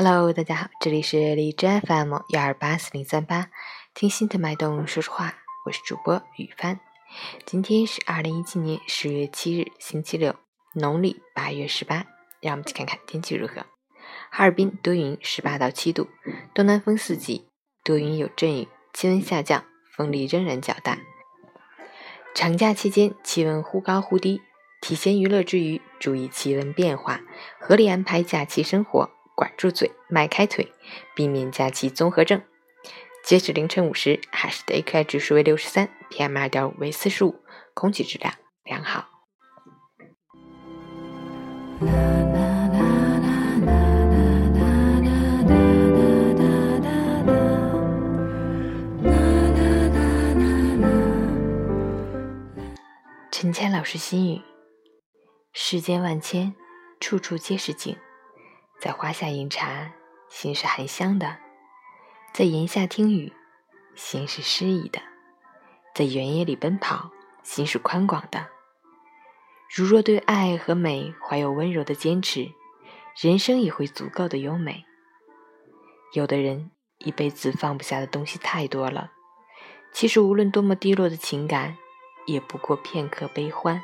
Hello，大家好，这里是荔枝 FM 幺二八四零三八，听心的脉动说说话，我是主播雨帆。今天是二零一七年十月七日，星期六，农历八月十八。让我们去看看天气如何。哈尔滨多云，十八到七度，东南风四级，多云有阵雨，气温下降，风力仍然较大。长假期间气温忽高忽低，体闲娱乐之余，注意气温变化，合理安排假期生活。管住嘴，迈开腿，避免假期综合症。截止凌晨五时，海市的 AQI 指数为六十三，PM 二点五为四十五，空气质量良好。陈谦老师心语：世间万千，处处皆是景。在花下饮茶，心是含香的；在檐下听雨，心是诗意的；在原野里奔跑，心是宽广的。如若对爱和美怀有温柔的坚持，人生也会足够的优美。有的人一辈子放不下的东西太多了，其实无论多么低落的情感，也不过片刻悲欢。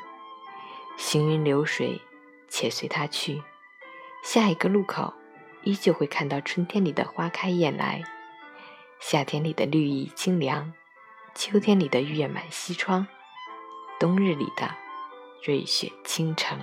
行云流水，且随它去。下一个路口，依旧会看到春天里的花开燕来，夏天里的绿意清凉，秋天里的月满西窗，冬日里的瑞雪倾城。